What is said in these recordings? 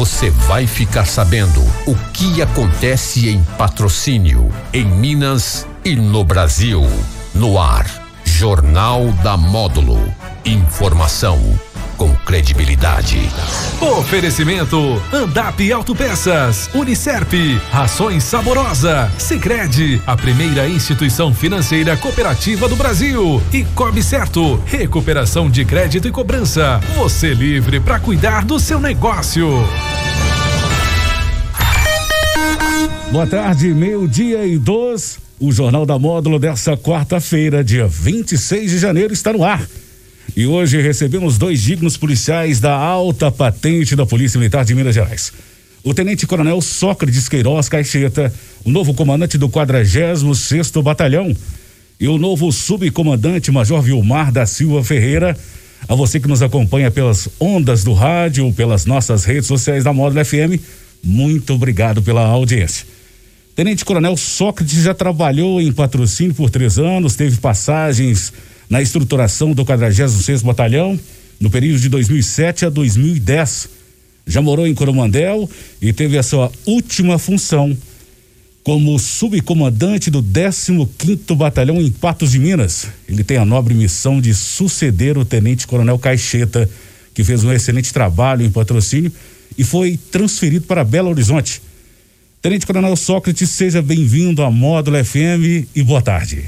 você vai ficar sabendo o que acontece em patrocínio, em Minas e no Brasil. No ar, Jornal da Módulo. Informação com credibilidade. Oferecimento: Andap Autopeças, Unicerp, Rações Saborosa, Sicredi, a primeira instituição financeira cooperativa do Brasil e Cobre Certo, recuperação de crédito e cobrança. Você livre para cuidar do seu negócio. Boa tarde, meio-dia e dois. O Jornal da Módulo dessa quarta-feira, dia 26 de janeiro, está no ar. E hoje recebemos dois dignos policiais da alta patente da Polícia Militar de Minas Gerais. O Tenente Coronel Sócrates Queiroz Caixeta, o novo comandante do 46 Batalhão, e o novo subcomandante Major Vilmar da Silva Ferreira. A você que nos acompanha pelas ondas do rádio, pelas nossas redes sociais da Módulo FM, muito obrigado pela audiência. Tenente Coronel Sócrates já trabalhou em patrocínio por três anos, teve passagens na estruturação do 46 Batalhão no período de 2007 a 2010. Já morou em Coromandel e teve a sua última função como subcomandante do 15º Batalhão em Patos de Minas. Ele tem a nobre missão de suceder o Tenente Coronel Caixeta, que fez um excelente trabalho em patrocínio e foi transferido para Belo Horizonte. Tenente Coronel Sócrates, seja bem-vindo à Módulo FM e boa tarde.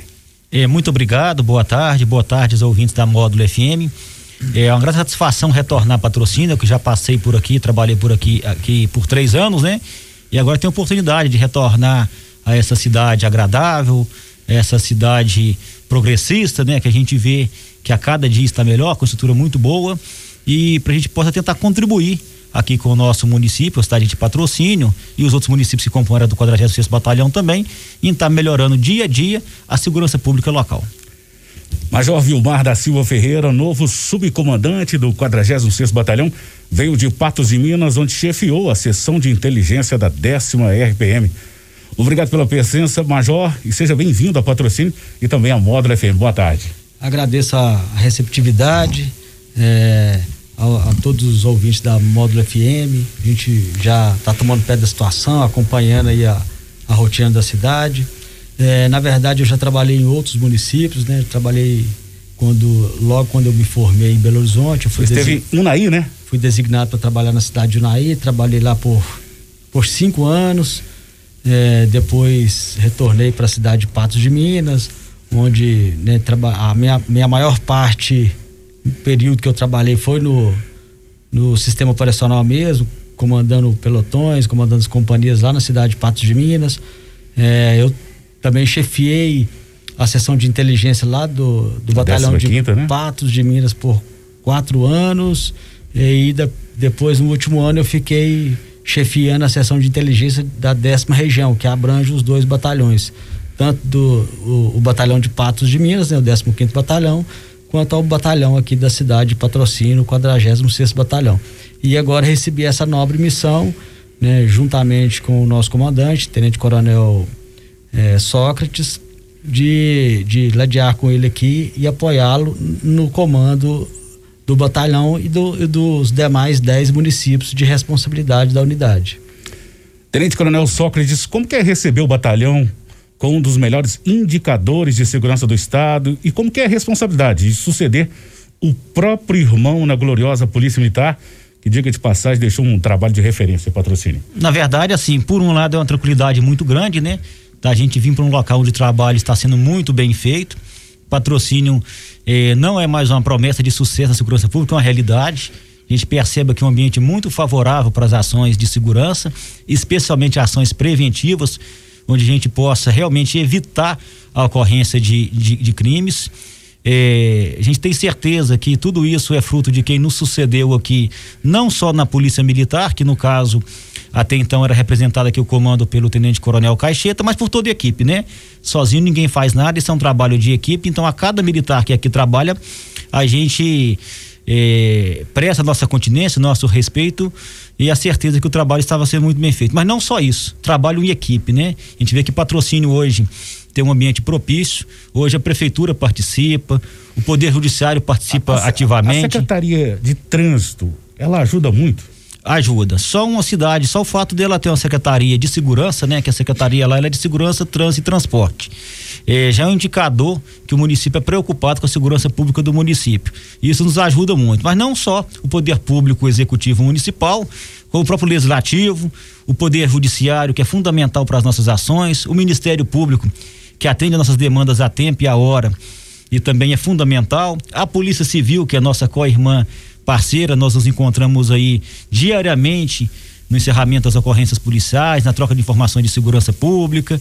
É, muito obrigado, boa tarde, boa tarde aos ouvintes da Módulo FM. É uma grande satisfação retornar a patrocínio, que já passei por aqui, trabalhei por aqui, aqui por três anos, né? E agora tenho a oportunidade de retornar a essa cidade agradável, essa cidade progressista, né? Que a gente vê que a cada dia está melhor, com estrutura muito boa, e para a gente possa tentar contribuir aqui com o nosso município, a cidade de patrocínio e os outros municípios que compõem do 46 Batalhão também, em estar tá melhorando dia a dia a segurança pública local. Major Vilmar da Silva Ferreira, novo subcomandante do 46 Batalhão, veio de Patos de Minas, onde chefiou a seção de inteligência da décima RPM. Obrigado pela presença, Major, e seja bem-vindo a patrocínio e também a Módulo FM. Boa tarde. Agradeço a receptividade. É a, a, todos os ouvintes da Módulo FM. A gente já está tomando pé da situação, acompanhando aí a, a rotina da cidade. É, na verdade, eu já trabalhei em outros municípios, né? Trabalhei quando logo quando eu me formei em Belo Horizonte. Eu fui Você esteve em Unai, né? Fui designado para trabalhar na cidade de Unai. Trabalhei lá por por cinco anos. É, depois retornei para a cidade de Patos de Minas, onde né, a minha, minha maior parte período que eu trabalhei foi no, no sistema operacional mesmo, comandando pelotões, comandando as companhias lá na cidade de Patos de Minas. É, eu também chefiei a seção de inteligência lá do, do batalhão de quinta, né? Patos de Minas por quatro anos. E aí, de, depois, no último ano, eu fiquei chefiando a seção de inteligência da décima região, que abrange os dois batalhões. Tanto do o, o batalhão de Patos de Minas, né, o 15 quinto batalhão, quanto ao batalhão aqui da cidade de patrocínio, 46 Batalhão. E agora recebi essa nobre missão, né, juntamente com o nosso comandante, Tenente Coronel é, Sócrates, de, de ladear com ele aqui e apoiá-lo no comando do batalhão e, do, e dos demais 10 municípios de responsabilidade da unidade. Tenente Coronel Sócrates, como que é receber o batalhão com um dos melhores indicadores de segurança do Estado e como que é a responsabilidade de suceder o próprio irmão na gloriosa Polícia Militar, que diga de passagem deixou um trabalho de referência patrocínio. Na verdade, assim, por um lado é uma tranquilidade muito grande, né? Da gente vir para um local onde o trabalho está sendo muito bem feito. Patrocínio eh, não é mais uma promessa de sucesso na segurança pública, é uma realidade. A gente percebe que é um ambiente muito favorável para as ações de segurança, especialmente ações preventivas, onde a gente possa realmente evitar a ocorrência de, de, de crimes. É, a gente tem certeza que tudo isso é fruto de quem nos sucedeu aqui, não só na Polícia Militar, que no caso até então era representado aqui o comando pelo Tenente Coronel Caixeta, mas por toda a equipe, né? Sozinho ninguém faz nada, isso é um trabalho de equipe, então a cada militar que aqui trabalha, a gente é, presta nossa continência, nosso respeito e a certeza que o trabalho estava sendo muito bem feito. Mas não só isso, trabalho em equipe, né? A gente vê que patrocínio hoje tem um ambiente propício, hoje a prefeitura participa, o Poder Judiciário participa a, a, ativamente. A Secretaria de Trânsito, ela ajuda muito? Ajuda. Só uma cidade, só o fato dela ter uma secretaria de segurança, né? Que a secretaria lá é de segurança, trânsito e transporte. É, já é um indicador que o município é preocupado com a segurança pública do município. Isso nos ajuda muito. Mas não só o poder público, o executivo municipal, como o próprio legislativo, o poder judiciário, que é fundamental para as nossas ações, o Ministério Público, que atende às nossas demandas a tempo e a hora, e também é fundamental, a Polícia Civil, que é nossa co-irmã parceira, nós nos encontramos aí diariamente no encerramento das ocorrências policiais, na troca de informações de segurança pública,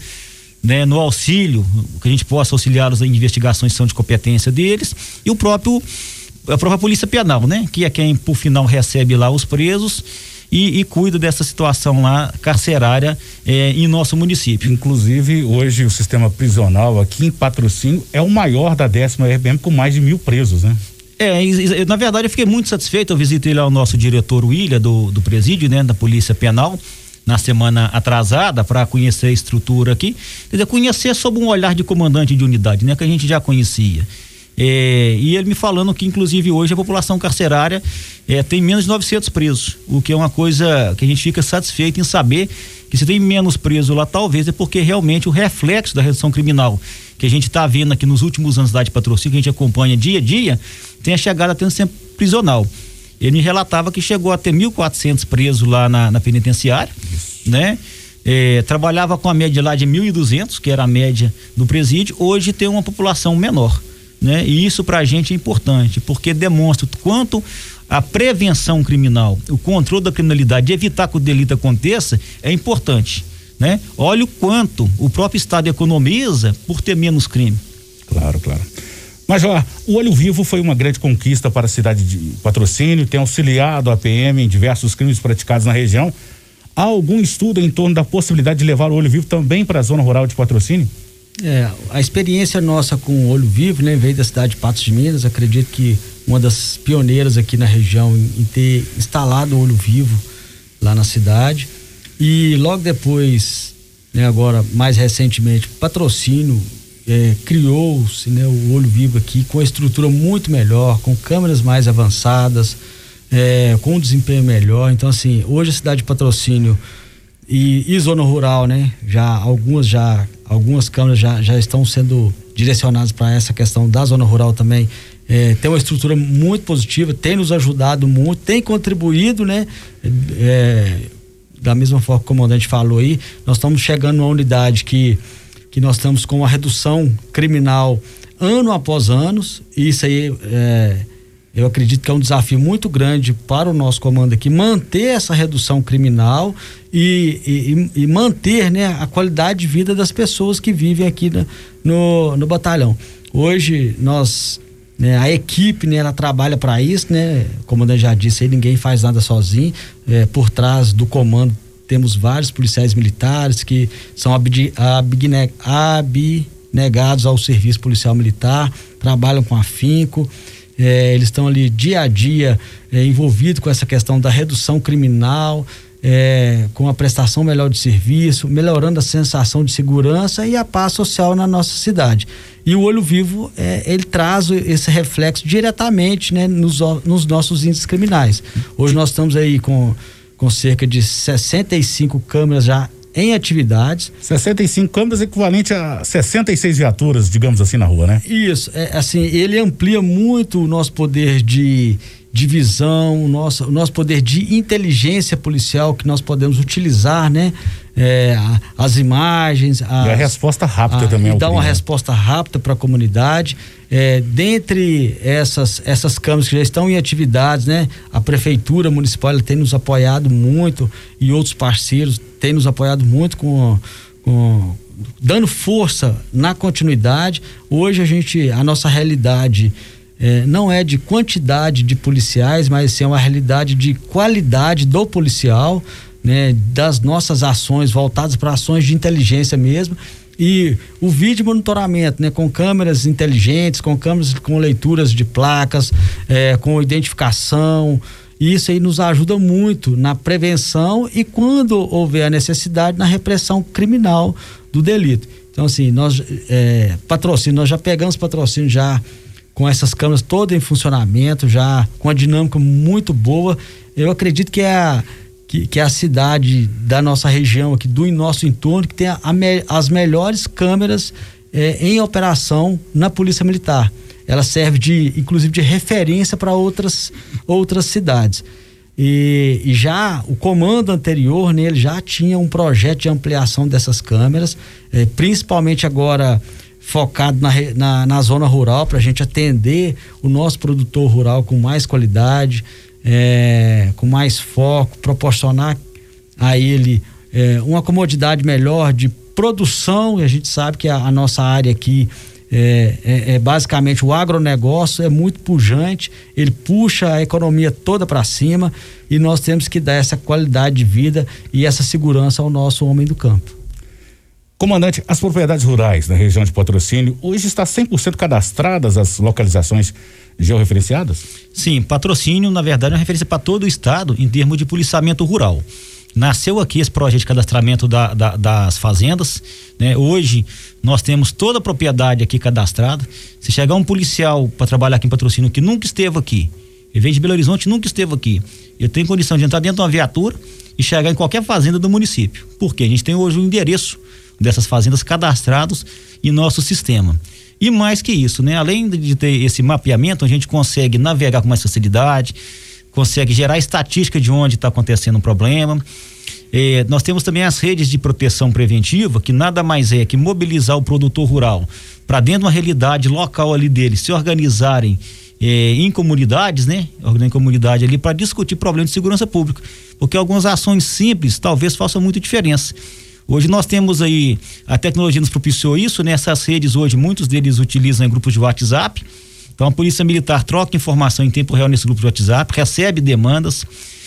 né, no auxílio, que a gente possa auxiliá-los em investigações são de competência deles, e o próprio a própria Polícia Penal, né, que é quem por final recebe lá os presos e, e cuida dessa situação lá carcerária eh, em nosso município. Inclusive, hoje o sistema prisional aqui em patrocínio é o maior da décima RBM com mais de mil presos, né? É, na verdade eu fiquei muito satisfeito, eu visitei lá o nosso diretor William do, do presídio, né, da Polícia Penal, na semana atrasada para conhecer a estrutura aqui, quer dizer, conhecer sob um olhar de comandante de unidade, né, que a gente já conhecia. É, e ele me falando que, inclusive, hoje a população carcerária é, tem menos de 900 presos, o que é uma coisa que a gente fica satisfeito em saber que se tem menos presos lá, talvez é porque realmente o reflexo da redução criminal que a gente está vendo aqui nos últimos anos da de patrocínio, que a gente acompanha dia a dia, tem a chegada tendo sempre prisional. Ele me relatava que chegou a ter 1.400 presos lá na, na penitenciária, né? É, trabalhava com a média lá de 1.200, que era a média do presídio, hoje tem uma população menor né? E isso para a gente é importante, porque demonstra o quanto a prevenção criminal, o controle da criminalidade, de evitar que o delito aconteça, é importante, né? Olha o quanto o próprio Estado economiza por ter menos crime. Claro, claro. Major, o Olho Vivo foi uma grande conquista para a cidade de Patrocínio, tem auxiliado a PM em diversos crimes praticados na região. Há algum estudo em torno da possibilidade de levar o Olho Vivo também para a zona rural de Patrocínio? É, a experiência nossa com o Olho Vivo, né, veio da cidade de Patos de Minas. Acredito que uma das pioneiras aqui na região em, em ter instalado o Olho Vivo lá na cidade. E logo depois, né, agora mais recentemente, patrocínio é, criou-se né, o Olho Vivo aqui com a estrutura muito melhor, com câmeras mais avançadas, é, com um desempenho melhor. Então, assim, hoje a cidade de patrocínio e, e zona rural, né? Já algumas já algumas câmeras já, já estão sendo direcionadas para essa questão da zona rural também. É, tem uma estrutura muito positiva, tem nos ajudado muito, tem contribuído, né? É, da mesma forma que o comandante falou aí, nós estamos chegando numa unidade que, que nós estamos com uma redução criminal ano após anos, e isso aí é, eu acredito que é um desafio muito grande para o nosso comando aqui manter essa redução criminal e, e, e manter né, a qualidade de vida das pessoas que vivem aqui no, no, no batalhão. Hoje nós né, a equipe né, ela trabalha para isso, né? O comandante já disse aí, ninguém faz nada sozinho. É, por trás do comando temos vários policiais militares que são abnegados ao serviço policial militar, trabalham com afinco é, eles estão ali dia a dia é, envolvidos com essa questão da redução criminal, é, com a prestação melhor de serviço, melhorando a sensação de segurança e a paz social na nossa cidade. E o olho vivo, é, ele traz esse reflexo diretamente né, nos, nos nossos índices criminais. Hoje nós estamos aí com, com cerca de 65 câmeras já em atividades. 65 câmeras equivalente a 66 viaturas, digamos assim, na rua, né? Isso, é, assim, ele amplia muito o nosso poder de divisão, o nosso, o nosso poder de inteligência policial que nós podemos utilizar, né? É, as imagens. As, e a resposta rápida a, também. E dar uma resposta rápida para a comunidade. É, dentre essas, essas câmaras que já estão em atividades, né? A Prefeitura Municipal tem nos apoiado muito e outros parceiros têm nos apoiado muito com, com dando força na continuidade. Hoje a gente, a nossa realidade é, não é de quantidade de policiais, mas sim é uma realidade de qualidade do policial, né, das nossas ações voltadas para ações de inteligência mesmo. E o vídeo monitoramento, né, com câmeras inteligentes, com câmeras com leituras de placas, é, com identificação. Isso aí nos ajuda muito na prevenção e quando houver a necessidade na repressão criminal do delito. Então, assim, nós, é, patrocínio, nós já pegamos patrocínio já com essas câmeras todas em funcionamento, já com a dinâmica muito boa. Eu acredito que é a, que, que é a cidade da nossa região aqui, do nosso entorno, que tem a, a me, as melhores câmeras é, em operação na Polícia Militar. Ela serve de, inclusive, de referência para outras, outras cidades. E, e, já o comando anterior, né, ele já tinha um projeto de ampliação dessas câmeras, eh, principalmente agora focado na, na, na zona rural, para a gente atender o nosso produtor rural com mais qualidade, eh, com mais foco, proporcionar a ele eh, uma comodidade melhor de produção, e a gente sabe que a, a nossa área aqui é, é, é, basicamente o agronegócio é muito pujante, ele puxa a economia toda para cima e nós temos que dar essa qualidade de vida e essa segurança ao nosso homem do campo. Comandante, as propriedades rurais na região de patrocínio hoje está 100% cadastradas as localizações georreferenciadas? Sim, patrocínio na verdade é uma referência para todo o estado em termos de policiamento rural. Nasceu aqui esse projeto de cadastramento da, da, das fazendas. Né? Hoje nós temos toda a propriedade aqui cadastrada. Se chegar um policial para trabalhar aqui em patrocínio que nunca esteve aqui, ele vem de Belo Horizonte nunca esteve aqui, ele tem condição de entrar dentro de uma viatura e chegar em qualquer fazenda do município. Porque a gente tem hoje o endereço dessas fazendas cadastrados em nosso sistema. E mais que isso, né? Além de ter esse mapeamento, a gente consegue navegar com mais facilidade, consegue gerar estatística de onde está acontecendo um problema. É, nós temos também as redes de proteção preventiva, que nada mais é que mobilizar o produtor rural para dentro de uma realidade local ali dele, se organizarem é, em comunidades, né? Em comunidade ali para discutir problemas de segurança pública. Porque algumas ações simples talvez façam muita diferença. Hoje nós temos aí, a tecnologia nos propiciou isso, nessas né? redes hoje, muitos deles utilizam grupos de WhatsApp então a Polícia Militar troca informação em tempo real nesse grupo de WhatsApp, recebe demandas,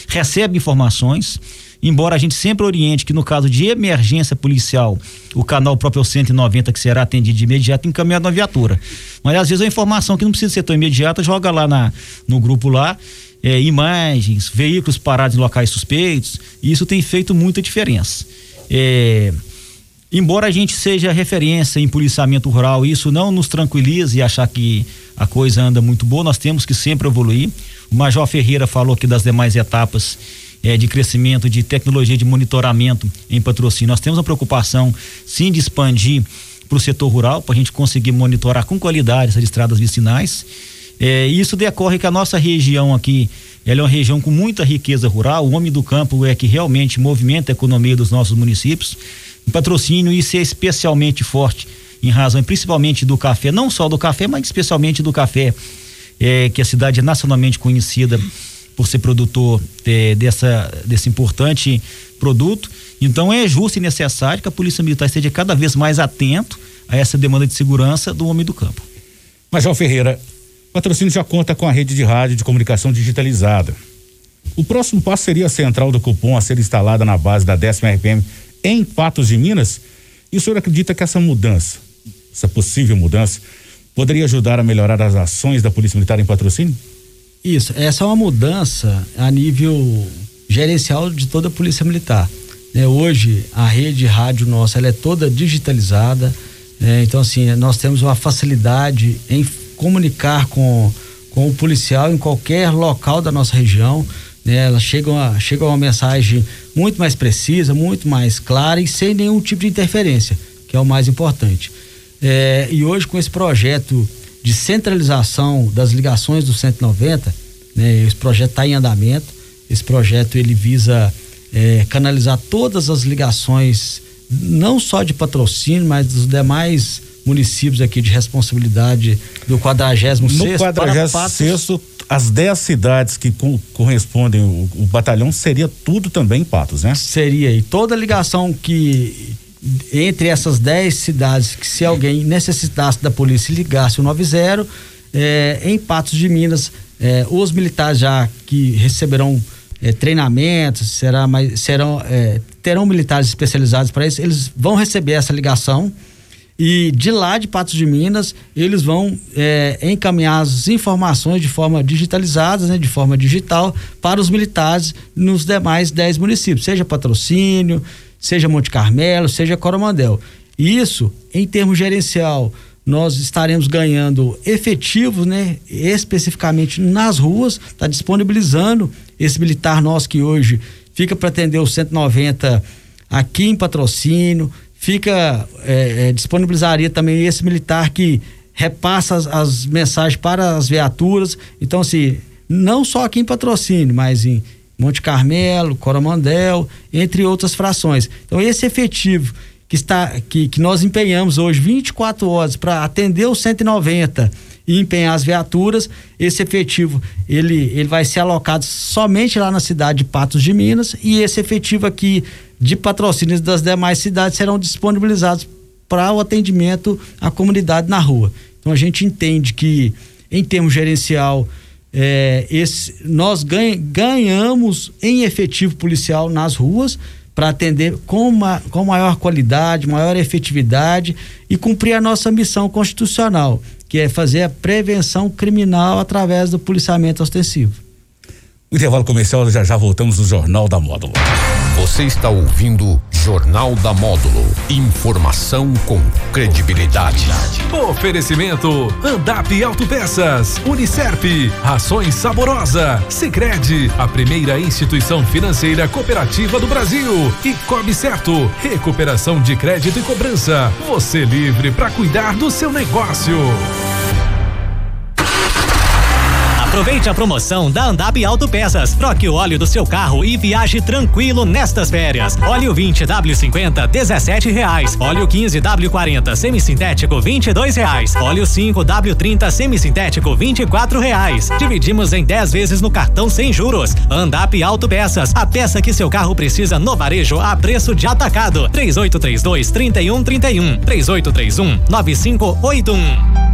recebe informações. Embora a gente sempre oriente que no caso de emergência policial, o canal próprio 190 que será atendido de imediato encaminhado na viatura. Mas às vezes a informação que não precisa ser tão imediata, joga lá na, no grupo lá, é, imagens, veículos parados em locais suspeitos, e isso tem feito muita diferença. É, embora a gente seja referência em policiamento rural, isso não nos tranquiliza e achar que a coisa anda muito boa, nós temos que sempre evoluir. O Major Ferreira falou aqui das demais etapas é, de crescimento, de tecnologia de monitoramento em patrocínio. Nós temos uma preocupação, sim, de expandir para o setor rural, para a gente conseguir monitorar com qualidade essas estradas vicinais. É, isso decorre que a nossa região aqui, ela é uma região com muita riqueza rural. O homem do campo é que realmente movimenta a economia dos nossos municípios. O patrocínio, isso é especialmente forte em razão principalmente do café, não só do café, mas especialmente do café, é, que a cidade é nacionalmente conhecida por ser produtor é, dessa, desse importante produto. Então é justo e necessário que a Polícia Militar esteja cada vez mais atento a essa demanda de segurança do homem do campo. Major Ferreira, patrocínio já conta com a rede de rádio de comunicação digitalizada. O próximo passo seria a central do cupom a ser instalada na base da décima RPM em Patos de Minas. E o senhor acredita que essa mudança essa possível mudança, poderia ajudar a melhorar as ações da Polícia Militar em patrocínio? Isso, essa é uma mudança a nível gerencial de toda a Polícia Militar. É, hoje a rede rádio nossa ela é toda digitalizada, é, então assim nós temos uma facilidade em comunicar com, com o policial em qualquer local da nossa região. Né, ela chega uma, chega uma mensagem muito mais precisa, muito mais clara e sem nenhum tipo de interferência, que é o mais importante. É, e hoje com esse projeto de centralização das ligações do 190, né, esse projeto está em andamento. Esse projeto ele visa é, canalizar todas as ligações, não só de patrocínio, mas dos demais municípios aqui de responsabilidade do 46 No 46 as 10 cidades que co correspondem o, o, batalhão seria tudo também em Patos, né? Seria. E toda ligação que entre essas 10 cidades que se alguém necessitasse da polícia ligasse o 90, é, em Patos de Minas, é, os militares já que receberão é, treinamentos, será mais, serão, terão militares especializados para isso, eles vão receber essa ligação e de lá de Patos de Minas eles vão é, encaminhar as informações de forma digitalizada, né, de forma digital para os militares nos demais 10 municípios, seja patrocínio, seja Monte Carmelo, seja Coromandel. Isso, em termos gerencial nós estaremos ganhando efetivos, né? Especificamente nas ruas, está disponibilizando esse militar nosso que hoje fica para atender o 190 aqui em patrocínio, fica é, é, disponibilizaria também esse militar que repassa as, as, mensagens para as viaturas. Então, assim, não só aqui em patrocínio, mas em Monte Carmelo, Coromandel, entre outras frações. Então, esse efetivo que está que, que nós empenhamos hoje 24 horas para atender os 190 e empenhar as viaturas, esse efetivo ele, ele vai ser alocado somente lá na cidade de Patos de Minas e esse efetivo aqui de patrocínios das demais cidades serão disponibilizados para o atendimento à comunidade na rua. Então a gente entende que em termos gerencial é, esse, nós ganha, ganhamos em efetivo policial nas ruas para atender com, uma, com maior qualidade, maior efetividade e cumprir a nossa missão constitucional, que é fazer a prevenção criminal através do policiamento ostensivo. Intervalo comercial, já já voltamos no Jornal da Módulo. Você está ouvindo Jornal da Módulo. Informação com credibilidade. Oferecimento: Andap Autopeças, Unicerp, Rações Saborosa, Sicredi, a primeira instituição financeira cooperativa do Brasil e Cobre Certo, recuperação de crédito e cobrança. Você livre para cuidar do seu negócio. Aproveite a promoção da Andap Autopeças. Troque o óleo do seu carro e viaje tranquilo nestas férias. Óleo 20 W50 17 reais. Óleo 15 W40 semissintético 22 reais. Óleo 5 W30 semissintético 24 reais. Dividimos em 10 vezes no cartão sem juros. Andap Autopeças. A peça que seu carro precisa no varejo a preço de atacado. 3832 3131 3831 9581.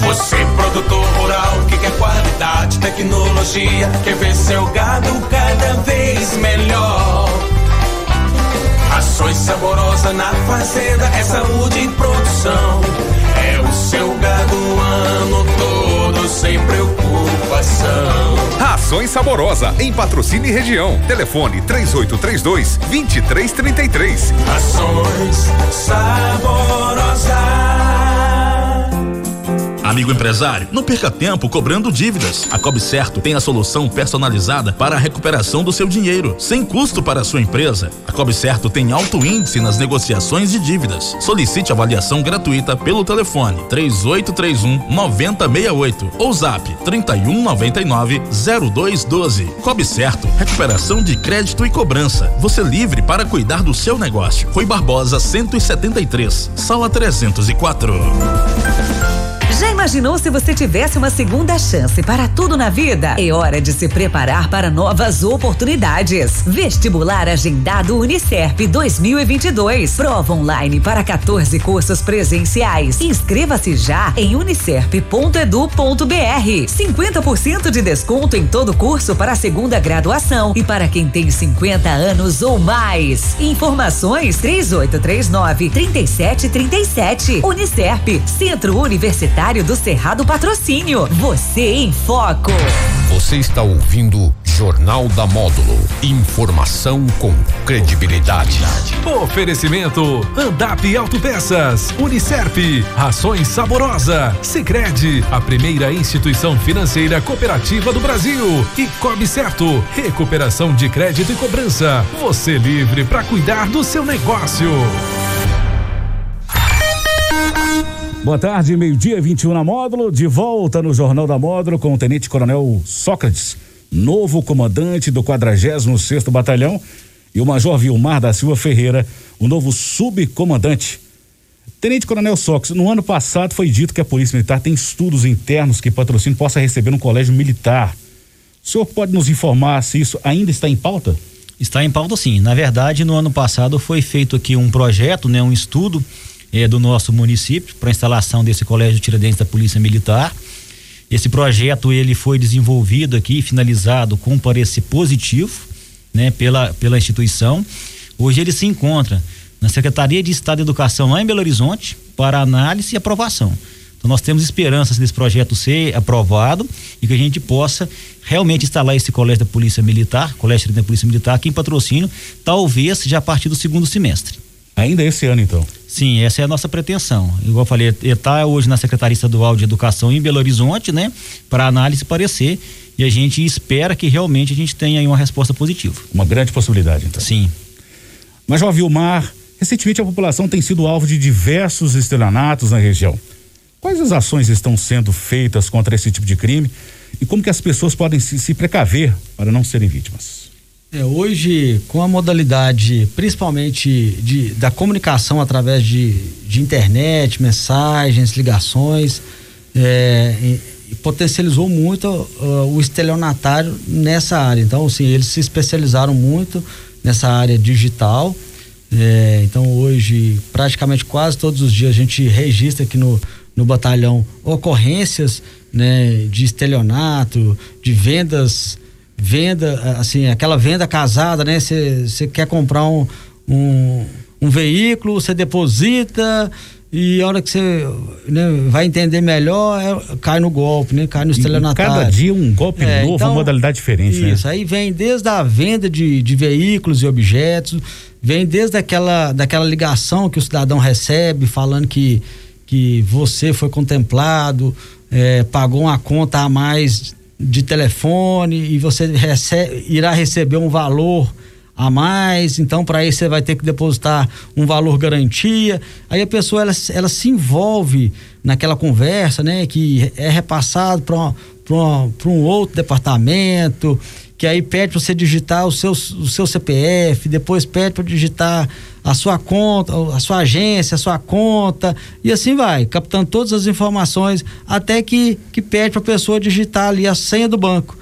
Você, produtor rural, que quer qualidade, tecnologia, quer ver seu gado cada vez melhor. Ações saborosa na fazenda, é saúde e produção. É o seu gado o ano todo, sem preocupação. Rações saborosa, em patrocínio e região. Telefone 3832 2333. Ações saborosa. Amigo empresário, não perca tempo cobrando dívidas. A Cobre Certo tem a solução personalizada para a recuperação do seu dinheiro, sem custo para a sua empresa. A Cobre Certo tem alto índice nas negociações de dívidas. Solicite avaliação gratuita pelo telefone 3831 9068 ou zap 3199 0212. Cobre Certo, recuperação de crédito e cobrança. Você livre para cuidar do seu negócio. Rui Barbosa 173, sala 304. Imaginou se você tivesse uma segunda chance para tudo na vida? É hora de se preparar para novas oportunidades. Vestibular agendado Unicerp 2022. Prova online para 14 cursos presenciais. Inscreva-se já em unicerp.edu.br. 50% de desconto em todo curso para a segunda graduação e para quem tem 50 anos ou mais. Informações 3839 3737. Unicerp, Centro Universitário do Cerrado Patrocínio. Você em Foco. Você está ouvindo Jornal da Módulo. Informação com credibilidade. Oferecimento: Andap Autopeças, Unicerp, Rações Saborosa, Sicredi, a primeira instituição financeira cooperativa do Brasil e Cobre Certo, recuperação de crédito e cobrança. Você livre para cuidar do seu negócio. Boa tarde, meio-dia, 21 na módulo, de volta no Jornal da Módulo com o Tenente Coronel Sócrates, novo comandante do 46 Batalhão, e o Major Vilmar da Silva Ferreira, o novo subcomandante. Tenente Coronel Sócrates, no ano passado foi dito que a Polícia Militar tem estudos internos que patrocínio possa receber no colégio militar. O senhor pode nos informar se isso ainda está em pauta? Está em pauta sim. Na verdade, no ano passado foi feito aqui um projeto, né, um estudo eh, do nosso município para a instalação desse colégio de Tiradentes da Polícia Militar. Esse projeto ele foi desenvolvido aqui, finalizado com um parecer positivo, né, pela pela instituição. Hoje ele se encontra na Secretaria de Estado de Educação lá em Belo Horizonte para análise e aprovação. Então nós temos esperanças desse projeto ser aprovado e que a gente possa realmente instalar esse colégio da Polícia Militar, colégio da Polícia Militar aqui em patrocínio, talvez já a partir do segundo semestre. Ainda esse ano, então? Sim, essa é a nossa pretensão. Igual eu falei, está hoje na Secretaria Estadual de Educação em Belo Horizonte, né? Para análise e parecer. E a gente espera que realmente a gente tenha aí uma resposta positiva. Uma grande possibilidade, então. Sim. Major Vilmar, recentemente a população tem sido alvo de diversos estelionatos na região. Quais as ações estão sendo feitas contra esse tipo de crime e como que as pessoas podem se, se precaver para não serem vítimas? É, hoje, com a modalidade, principalmente de, da comunicação através de, de internet, mensagens, ligações, é, e, e potencializou muito uh, o estelionatário nessa área. Então, assim, eles se especializaram muito nessa área digital. É, então, hoje, praticamente quase todos os dias, a gente registra aqui no, no batalhão ocorrências né, de estelionato, de vendas venda, assim, aquela venda casada, né? Você quer comprar um, um, um veículo, você deposita e a hora que você né, vai entender melhor, é, cai no golpe, né? Cai no estelionatário. Cada dia um golpe é, novo, então, uma modalidade diferente, isso, né? Isso, aí vem desde a venda de, de veículos e objetos, vem desde aquela, daquela ligação que o cidadão recebe falando que, que você foi contemplado, é, pagou uma conta a mais de telefone e você irá receber um valor a mais, então para isso você vai ter que depositar um valor garantia. Aí a pessoa ela, ela se envolve naquela conversa, né, que é repassado para um outro departamento que aí pede para você digitar o seu, o seu CPF, depois pede para digitar a sua conta, a sua agência, a sua conta, e assim vai, captando todas as informações, até que, que pede para a pessoa digitar ali a senha do banco.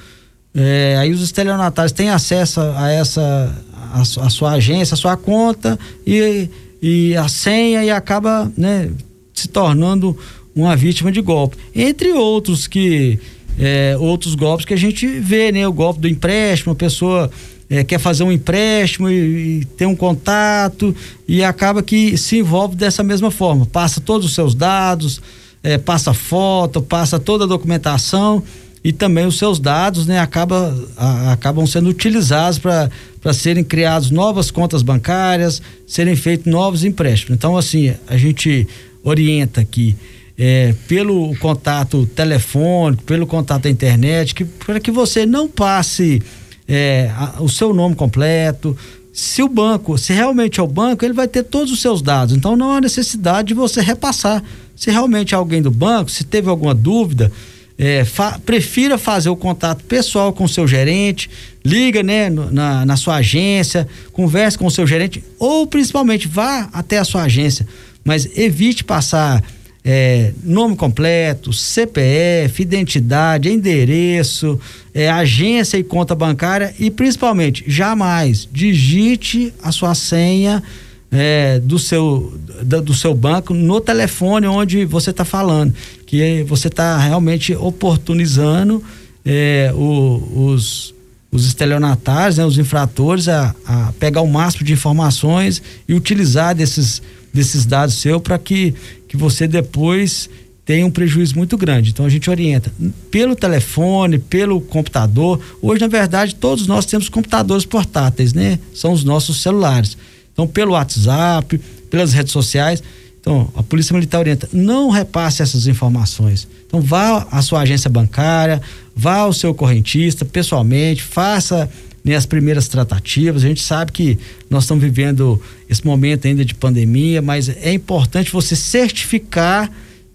É, aí os estelionatários têm acesso a essa, a, a, sua agência, a sua conta e, e a senha e acaba né, se tornando uma vítima de golpe. Entre outros que é, outros golpes que a gente vê, né? O golpe do empréstimo, a pessoa é, quer fazer um empréstimo e, e tem um contato e acaba que se envolve dessa mesma forma. Passa todos os seus dados, é, passa foto, passa toda a documentação e também os seus dados, né? Acaba, a, acabam sendo utilizados para serem criadas novas contas bancárias, serem feitos novos empréstimos. Então, assim, a gente orienta que é, pelo contato telefônico, pelo contato da internet, que, para que você não passe é, a, o seu nome completo. Se o banco, se realmente é o banco, ele vai ter todos os seus dados. Então não há necessidade de você repassar. Se realmente é alguém do banco, se teve alguma dúvida, é, fa, prefira fazer o contato pessoal com o seu gerente, liga né, na, na sua agência, converse com o seu gerente, ou principalmente vá até a sua agência, mas evite passar é, nome completo, CPF, identidade, endereço, é, agência e conta bancária e principalmente jamais digite a sua senha é, do, seu, do, seu banco no telefone onde você está falando, que você está realmente oportunizando é, o, os, os estelionatários, né, os infratores a, a pegar o máximo de informações e utilizar desses desses dados seu para que, que você depois tenha um prejuízo muito grande. Então a gente orienta pelo telefone, pelo computador. Hoje, na verdade, todos nós temos computadores portáteis, né? São os nossos celulares. Então, pelo WhatsApp, pelas redes sociais. Então, a Polícia Militar orienta, não repasse essas informações. Então, vá à sua agência bancária, vá ao seu correntista pessoalmente, faça né, as primeiras tratativas. A gente sabe que nós estamos vivendo esse momento ainda de pandemia, mas é importante você certificar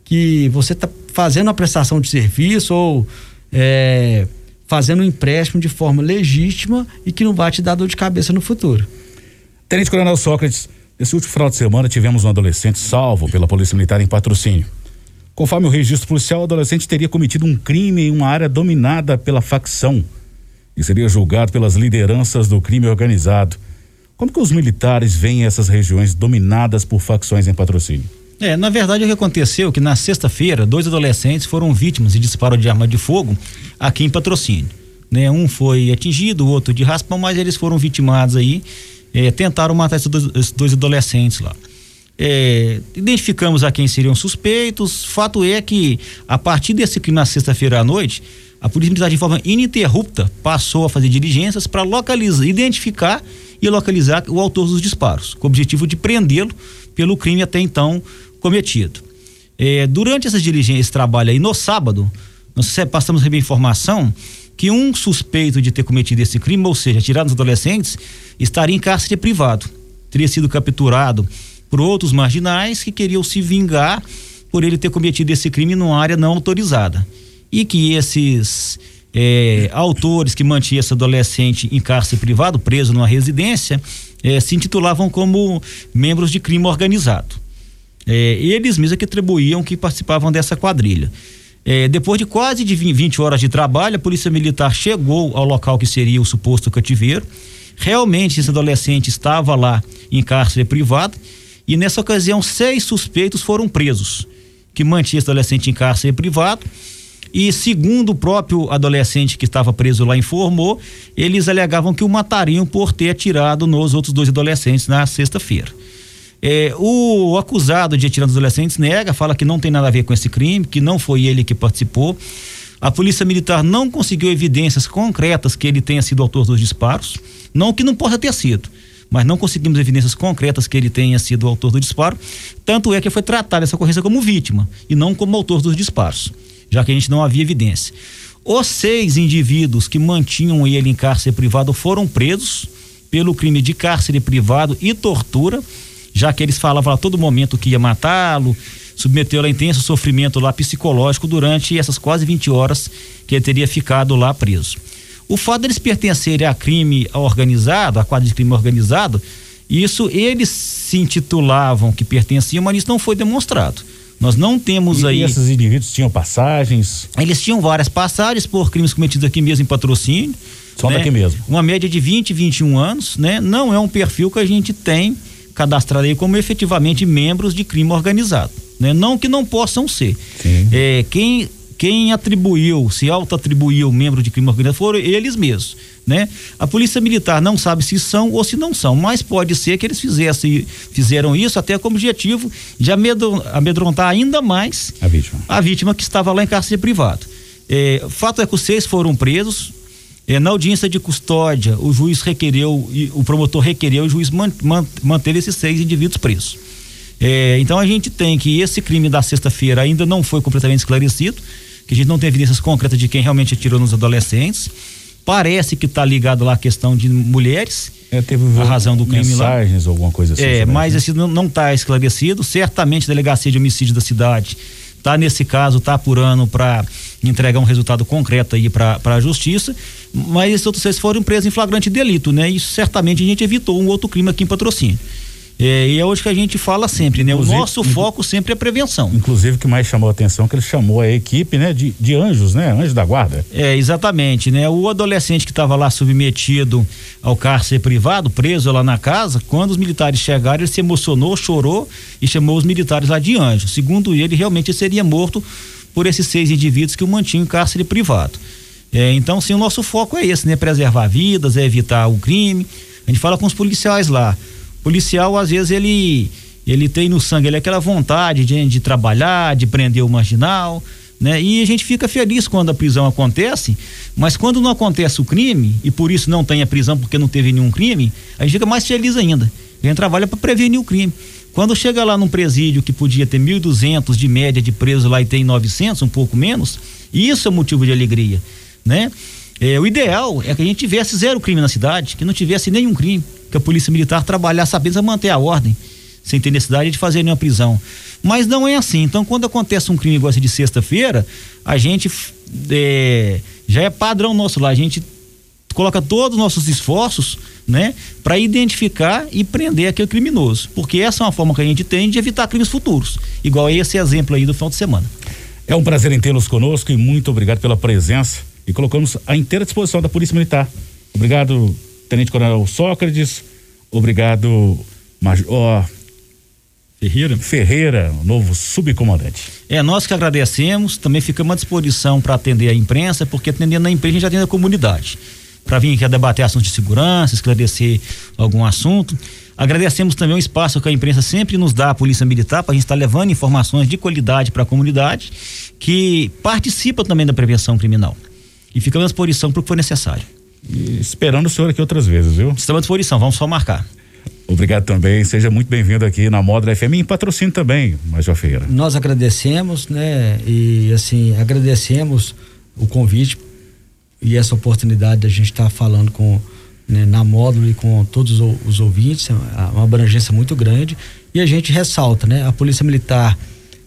que você está fazendo a prestação de serviço ou é, fazendo um empréstimo de forma legítima e que não vai te dar dor de cabeça no futuro. Tenente Coronel Sócrates, nesse último final de semana tivemos um adolescente salvo pela Polícia Militar em patrocínio. Conforme o registro policial, o adolescente teria cometido um crime em uma área dominada pela facção e seria julgado pelas lideranças do crime organizado. Como que os militares veem essas regiões dominadas por facções em patrocínio? É, na verdade o que aconteceu é que na sexta-feira, dois adolescentes foram vítimas de disparo de arma de fogo aqui em patrocínio. Né? Um foi atingido, o outro de raspão, mas eles foram vitimados aí, é, tentaram matar esses dois, esses dois adolescentes lá. É, identificamos a quem seriam suspeitos. Fato é que, a partir desse crime na sexta-feira à noite, a Polícia Militar, de forma ininterrupta, passou a fazer diligências para localizar, identificar e localizar o autor dos disparos, com o objetivo de prendê-lo pelo crime até então cometido. É, durante essas diligências, esse trabalho aí, no sábado, nós passamos a receber informação que um suspeito de ter cometido esse crime, ou seja, tirado os adolescentes, estaria em cárcere privado. Teria sido capturado por outros marginais que queriam se vingar por ele ter cometido esse crime numa área não autorizada. E que esses é, autores que mantinham esse adolescente em cárcere privado, preso numa residência, é, se intitulavam como membros de crime organizado. É, eles mesmos é que atribuíam que participavam dessa quadrilha. É, depois de quase de 20 horas de trabalho, a Polícia Militar chegou ao local que seria o suposto cativeiro. Realmente, esse adolescente estava lá em cárcere privado e nessa ocasião, seis suspeitos foram presos, que mantinha esse adolescente em cárcere privado. E segundo o próprio adolescente que estava preso lá informou, eles alegavam que o matariam por ter atirado nos outros dois adolescentes na sexta-feira. É, o acusado de atirar nos adolescentes nega, fala que não tem nada a ver com esse crime, que não foi ele que participou. A polícia militar não conseguiu evidências concretas que ele tenha sido autor dos disparos, não que não possa ter sido mas não conseguimos evidências concretas que ele tenha sido autor do disparo. Tanto é que foi tratada essa ocorrência como vítima e não como autor dos disparos, já que a gente não havia evidência. Os seis indivíduos que mantinham ele em cárcere privado foram presos pelo crime de cárcere privado e tortura, já que eles falavam a todo momento que ia matá-lo, submeteu a intenso sofrimento lá psicológico durante essas quase 20 horas que ele teria ficado lá preso. O fato deles pertencerem a crime organizado, a quadra de crime organizado, isso eles se intitulavam que pertenciam, mas isso não foi demonstrado. Nós não temos e aí. E esses indivíduos tinham passagens? Eles tinham várias passagens por crimes cometidos aqui mesmo em patrocínio. Só né? daqui mesmo. Uma média de 20, 21 anos, né? Não é um perfil que a gente tem cadastrado aí como efetivamente membros de crime organizado. Né? Não que não possam ser. É, quem quem atribuiu, se auto-atribuiu membro de crime organizado foram eles mesmos, né? A polícia militar não sabe se são ou se não são, mas pode ser que eles fizessem, fizeram isso até como objetivo de amedrontar ainda mais a vítima, a vítima que estava lá em cárcere privado. É, fato é que os seis foram presos, é, na audiência de custódia, o juiz requereu, o promotor requereu, o juiz man, man, manter esses seis indivíduos presos. É, então a gente tem que esse crime da sexta-feira ainda não foi completamente esclarecido que a gente não tem evidências concretas de quem realmente atirou nos adolescentes. Parece que está ligado lá a questão de mulheres. É, teve a razão do crime mensagens, lá. alguma coisa assim. É, mas esse não está esclarecido. Certamente a delegacia de homicídio da cidade está nesse caso, está apurando para entregar um resultado concreto aí para a justiça. Mas esses outros seis foram presos em flagrante delito, né? E certamente a gente evitou um outro crime aqui em patrocínio. É, e é hoje que a gente fala sempre, né? Inclusive, o nosso foco sempre é prevenção. Inclusive, o que mais chamou a atenção é que ele chamou a equipe, né? De, de anjos, né? Anjos da guarda. É, exatamente, né? O adolescente que estava lá submetido ao cárcere privado, preso lá na casa, quando os militares chegaram, ele se emocionou, chorou e chamou os militares lá de anjos. Segundo ele, realmente seria morto por esses seis indivíduos que o mantinham em cárcere privado. É, então, sim, o nosso foco é esse, né? Preservar vidas, é evitar o crime. A gente fala com os policiais lá policial, às vezes, ele ele tem no sangue ele é aquela vontade de, de trabalhar, de prender o marginal, né? E a gente fica feliz quando a prisão acontece, mas quando não acontece o crime, e por isso não tem a prisão porque não teve nenhum crime, a gente fica mais feliz ainda. A gente trabalha para prevenir o crime. Quando chega lá num presídio que podia ter 1.200 de média de presos lá e tem 900, um pouco menos, isso é motivo de alegria, né? É, o ideal é que a gente tivesse zero crime na cidade, que não tivesse nenhum crime que a polícia militar trabalhasse apenas a manter a ordem, sem ter necessidade de fazer nenhuma prisão. Mas não é assim. Então, quando acontece um crime igual esse de sexta-feira, a gente é, já é padrão nosso lá. A gente coloca todos os nossos esforços, né, para identificar e prender aquele criminoso, porque essa é uma forma que a gente tem de evitar crimes futuros, igual esse exemplo aí do final de semana. É um prazer em tê-los conosco e muito obrigado pela presença e colocamos à inteira disposição da Polícia Militar. Obrigado Tenente Coronel Sócrates, obrigado, Major Ferreira. Ferreira, novo subcomandante. É, nós que agradecemos, também ficamos à disposição para atender a imprensa, porque atendendo a imprensa a gente atende a comunidade. Para vir aqui a debater assuntos de segurança, esclarecer algum assunto. Agradecemos também o espaço que a imprensa sempre nos dá, a Polícia Militar, para a gente estar tá levando informações de qualidade para a comunidade, que participa também da prevenção criminal. E ficamos à disposição para o que for necessário. E esperando o senhor aqui outras vezes, viu? Estamos à disposição, vamos só marcar. Obrigado também, seja muito bem-vindo aqui na Moda FM e patrocínio também, Major Feira. Nós agradecemos, né? E assim, agradecemos o convite e essa oportunidade de a gente estar tá falando com né, na módulo e com todos os, os ouvintes, é uma abrangência muito grande. E a gente ressalta, né? A Polícia Militar,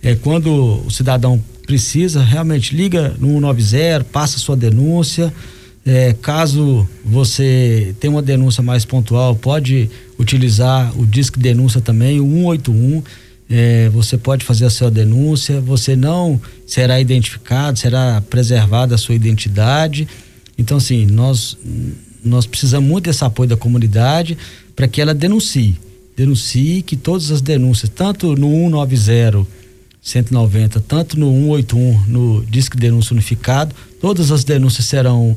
é, quando o cidadão precisa, realmente liga no 190, passa sua denúncia. É, caso você tenha uma denúncia mais pontual, pode utilizar o Disque Denúncia também, o 181. É, você pode fazer a sua denúncia, você não será identificado, será preservada a sua identidade. Então, assim, nós, nós precisamos muito desse apoio da comunidade para que ela denuncie. Denuncie que todas as denúncias, tanto no 190 190, tanto no 181, no Disque Denúncia Unificado, todas as denúncias serão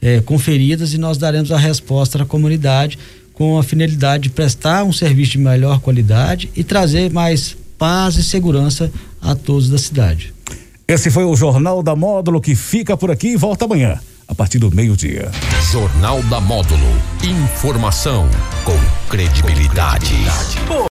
é, conferidas e nós daremos a resposta à comunidade com a finalidade de prestar um serviço de melhor qualidade e trazer mais paz e segurança a todos da cidade. Esse foi o Jornal da Módulo que fica por aqui e volta amanhã, a partir do meio-dia. Jornal da Módulo. Informação com credibilidade. Com credibilidade.